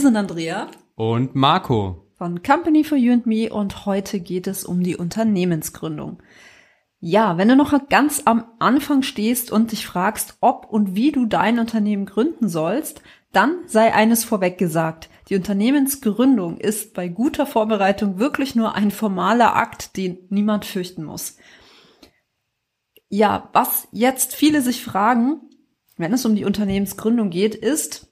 Sind Andrea und Marco von Company for You and Me und heute geht es um die Unternehmensgründung. Ja, wenn du noch ganz am Anfang stehst und dich fragst, ob und wie du dein Unternehmen gründen sollst, dann sei eines vorweg gesagt. Die Unternehmensgründung ist bei guter Vorbereitung wirklich nur ein formaler Akt, den niemand fürchten muss. Ja, was jetzt viele sich fragen, wenn es um die Unternehmensgründung geht, ist,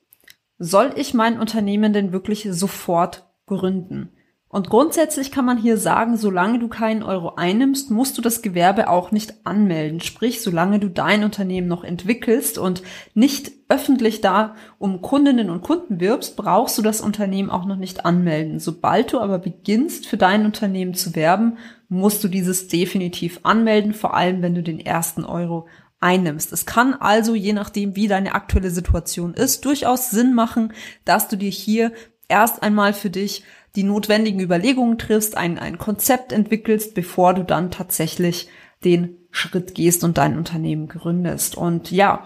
soll ich mein Unternehmen denn wirklich sofort gründen? Und grundsätzlich kann man hier sagen, solange du keinen Euro einnimmst, musst du das Gewerbe auch nicht anmelden. Sprich, solange du dein Unternehmen noch entwickelst und nicht öffentlich da um Kundinnen und Kunden wirbst, brauchst du das Unternehmen auch noch nicht anmelden. Sobald du aber beginnst, für dein Unternehmen zu werben, musst du dieses definitiv anmelden, vor allem wenn du den ersten Euro einnimmst. Es kann also, je nachdem, wie deine aktuelle Situation ist, durchaus Sinn machen, dass du dir hier erst einmal für dich die notwendigen Überlegungen triffst, ein, ein Konzept entwickelst, bevor du dann tatsächlich den Schritt gehst und dein Unternehmen gründest. Und ja,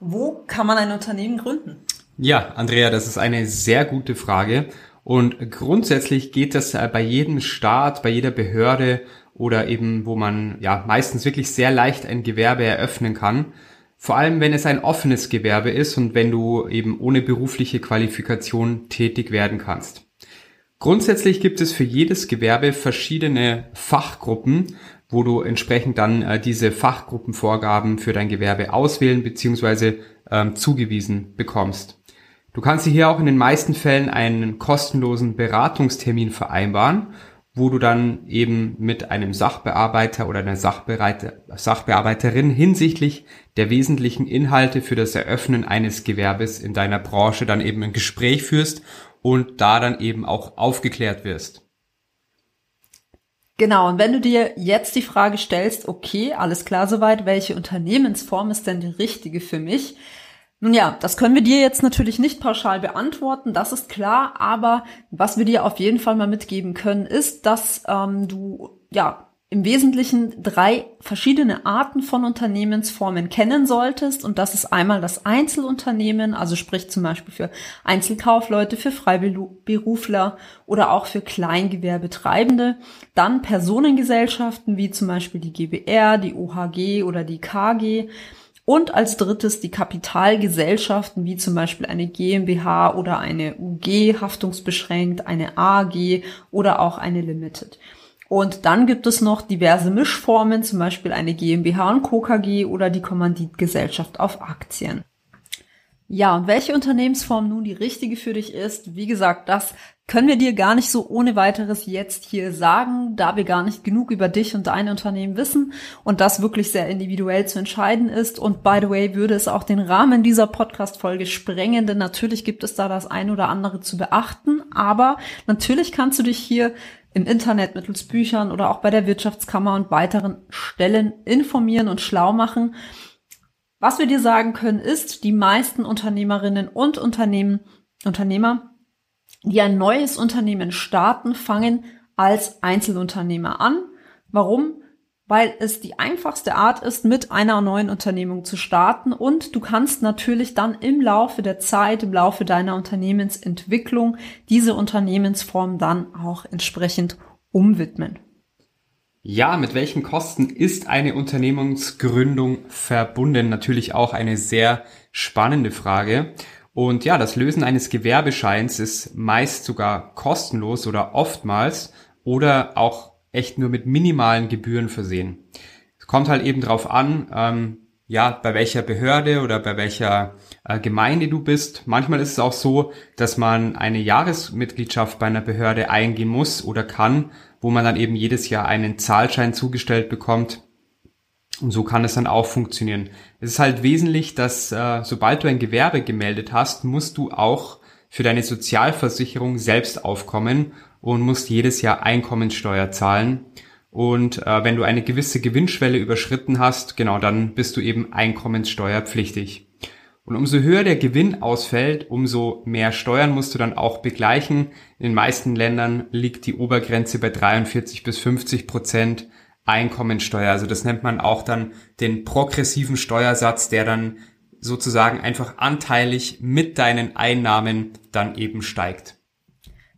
wo kann man ein Unternehmen gründen? Ja, Andrea, das ist eine sehr gute Frage. Und grundsätzlich geht das bei jedem Staat, bei jeder Behörde oder eben, wo man ja meistens wirklich sehr leicht ein Gewerbe eröffnen kann. Vor allem, wenn es ein offenes Gewerbe ist und wenn du eben ohne berufliche Qualifikation tätig werden kannst. Grundsätzlich gibt es für jedes Gewerbe verschiedene Fachgruppen, wo du entsprechend dann äh, diese Fachgruppenvorgaben für dein Gewerbe auswählen bzw. Ähm, zugewiesen bekommst. Du kannst hier auch in den meisten Fällen einen kostenlosen Beratungstermin vereinbaren wo du dann eben mit einem Sachbearbeiter oder einer Sachbereiter, Sachbearbeiterin hinsichtlich der wesentlichen Inhalte für das Eröffnen eines Gewerbes in deiner Branche dann eben ein Gespräch führst und da dann eben auch aufgeklärt wirst. Genau, und wenn du dir jetzt die Frage stellst, okay, alles klar soweit, welche Unternehmensform ist denn die richtige für mich? Nun ja, das können wir dir jetzt natürlich nicht pauschal beantworten, das ist klar, aber was wir dir auf jeden Fall mal mitgeben können, ist, dass ähm, du ja im Wesentlichen drei verschiedene Arten von Unternehmensformen kennen solltest. Und das ist einmal das Einzelunternehmen, also sprich zum Beispiel für Einzelkaufleute, für Freiberufler oder auch für Kleingewerbetreibende. Dann Personengesellschaften wie zum Beispiel die GBR, die OHG oder die KG. Und als drittes die Kapitalgesellschaften, wie zum Beispiel eine GmbH oder eine UG haftungsbeschränkt, eine AG oder auch eine Limited. Und dann gibt es noch diverse Mischformen, zum Beispiel eine GmbH und Co. KG oder die Kommanditgesellschaft auf Aktien. Ja, und welche Unternehmensform nun die richtige für dich ist, wie gesagt, das können wir dir gar nicht so ohne weiteres jetzt hier sagen, da wir gar nicht genug über dich und dein Unternehmen wissen und das wirklich sehr individuell zu entscheiden ist. Und by the way, würde es auch den Rahmen dieser Podcast-Folge sprengen, denn natürlich gibt es da das ein oder andere zu beachten, aber natürlich kannst du dich hier im Internet mittels Büchern oder auch bei der Wirtschaftskammer und weiteren Stellen informieren und schlau machen. Was wir dir sagen können, ist, die meisten Unternehmerinnen und Unternehmen, Unternehmer die ein neues Unternehmen starten, fangen als Einzelunternehmer an. Warum? Weil es die einfachste Art ist, mit einer neuen Unternehmung zu starten und du kannst natürlich dann im Laufe der Zeit, im Laufe deiner Unternehmensentwicklung diese Unternehmensform dann auch entsprechend umwidmen. Ja, mit welchen Kosten ist eine Unternehmensgründung verbunden? Natürlich auch eine sehr spannende Frage. Und ja, das Lösen eines Gewerbescheins ist meist sogar kostenlos oder oftmals oder auch echt nur mit minimalen Gebühren versehen. Es kommt halt eben drauf an, ähm, ja, bei welcher Behörde oder bei welcher äh, Gemeinde du bist. Manchmal ist es auch so, dass man eine Jahresmitgliedschaft bei einer Behörde eingehen muss oder kann, wo man dann eben jedes Jahr einen Zahlschein zugestellt bekommt. Und so kann es dann auch funktionieren. Es ist halt wesentlich, dass äh, sobald du ein Gewerbe gemeldet hast, musst du auch für deine Sozialversicherung selbst aufkommen und musst jedes Jahr Einkommensteuer zahlen. Und äh, wenn du eine gewisse Gewinnschwelle überschritten hast, genau, dann bist du eben einkommenssteuerpflichtig. Und umso höher der Gewinn ausfällt, umso mehr Steuern musst du dann auch begleichen. In den meisten Ländern liegt die Obergrenze bei 43 bis 50 Prozent Einkommensteuer. Also das nennt man auch dann den progressiven Steuersatz, der dann sozusagen einfach anteilig mit deinen Einnahmen dann eben steigt.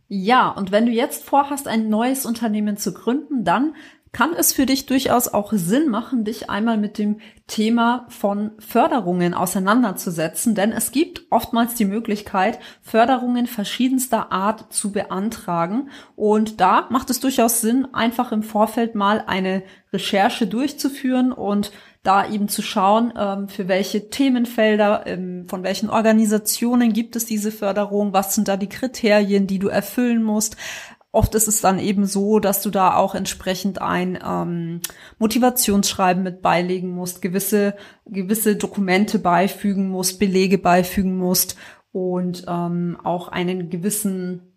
Ja, und wenn du jetzt vorhast, ein neues Unternehmen zu gründen, dann kann es für dich durchaus auch Sinn machen, dich einmal mit dem Thema von Förderungen auseinanderzusetzen, denn es gibt oftmals die Möglichkeit, Förderungen verschiedenster Art zu beantragen. Und da macht es durchaus Sinn, einfach im Vorfeld mal eine Recherche durchzuführen und da eben zu schauen, ähm, für welche Themenfelder, ähm, von welchen Organisationen gibt es diese Förderung, was sind da die Kriterien, die du erfüllen musst, Oft ist es dann eben so, dass du da auch entsprechend ein ähm, Motivationsschreiben mit beilegen musst, gewisse, gewisse Dokumente beifügen musst, Belege beifügen musst und ähm, auch einen gewissen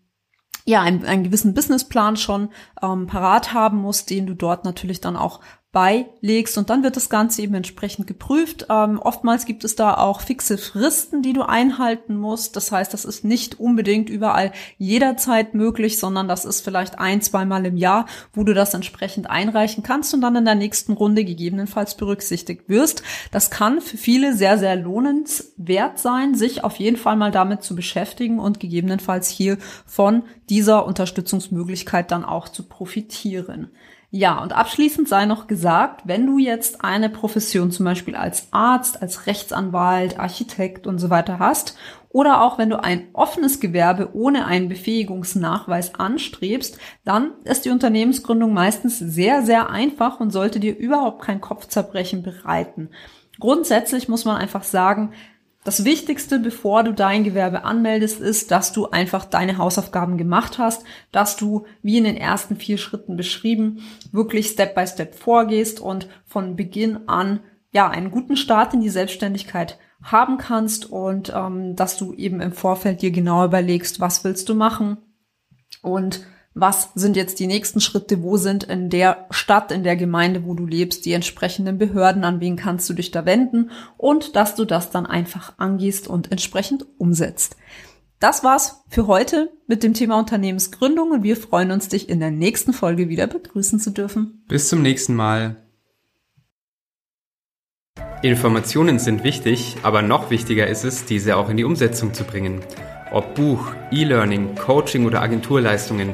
ja, einen, einen gewissen Businessplan schon ähm, parat haben musst, den du dort natürlich dann auch beilegst und dann wird das Ganze eben entsprechend geprüft. Ähm, oftmals gibt es da auch fixe Fristen, die du einhalten musst. Das heißt, das ist nicht unbedingt überall jederzeit möglich, sondern das ist vielleicht ein, zweimal im Jahr, wo du das entsprechend einreichen kannst und dann in der nächsten Runde gegebenenfalls berücksichtigt wirst. Das kann für viele sehr, sehr lohnenswert sein, sich auf jeden Fall mal damit zu beschäftigen und gegebenenfalls hier von dieser Unterstützungsmöglichkeit dann auch zu profitieren. Ja, und abschließend sei noch gesagt, wenn du jetzt eine Profession zum Beispiel als Arzt, als Rechtsanwalt, Architekt und so weiter hast, oder auch wenn du ein offenes Gewerbe ohne einen Befähigungsnachweis anstrebst, dann ist die Unternehmensgründung meistens sehr, sehr einfach und sollte dir überhaupt kein Kopfzerbrechen bereiten. Grundsätzlich muss man einfach sagen, das Wichtigste, bevor du dein Gewerbe anmeldest, ist, dass du einfach deine Hausaufgaben gemacht hast, dass du, wie in den ersten vier Schritten beschrieben, wirklich Step by Step vorgehst und von Beginn an ja einen guten Start in die Selbstständigkeit haben kannst und ähm, dass du eben im Vorfeld dir genau überlegst, was willst du machen und was sind jetzt die nächsten Schritte, wo sind in der Stadt, in der Gemeinde, wo du lebst, die entsprechenden Behörden, an wen kannst du dich da wenden und dass du das dann einfach angehst und entsprechend umsetzt. Das war's für heute mit dem Thema Unternehmensgründung und wir freuen uns, dich in der nächsten Folge wieder begrüßen zu dürfen. Bis zum nächsten Mal. Informationen sind wichtig, aber noch wichtiger ist es, diese auch in die Umsetzung zu bringen. Ob Buch, E-Learning, Coaching oder Agenturleistungen,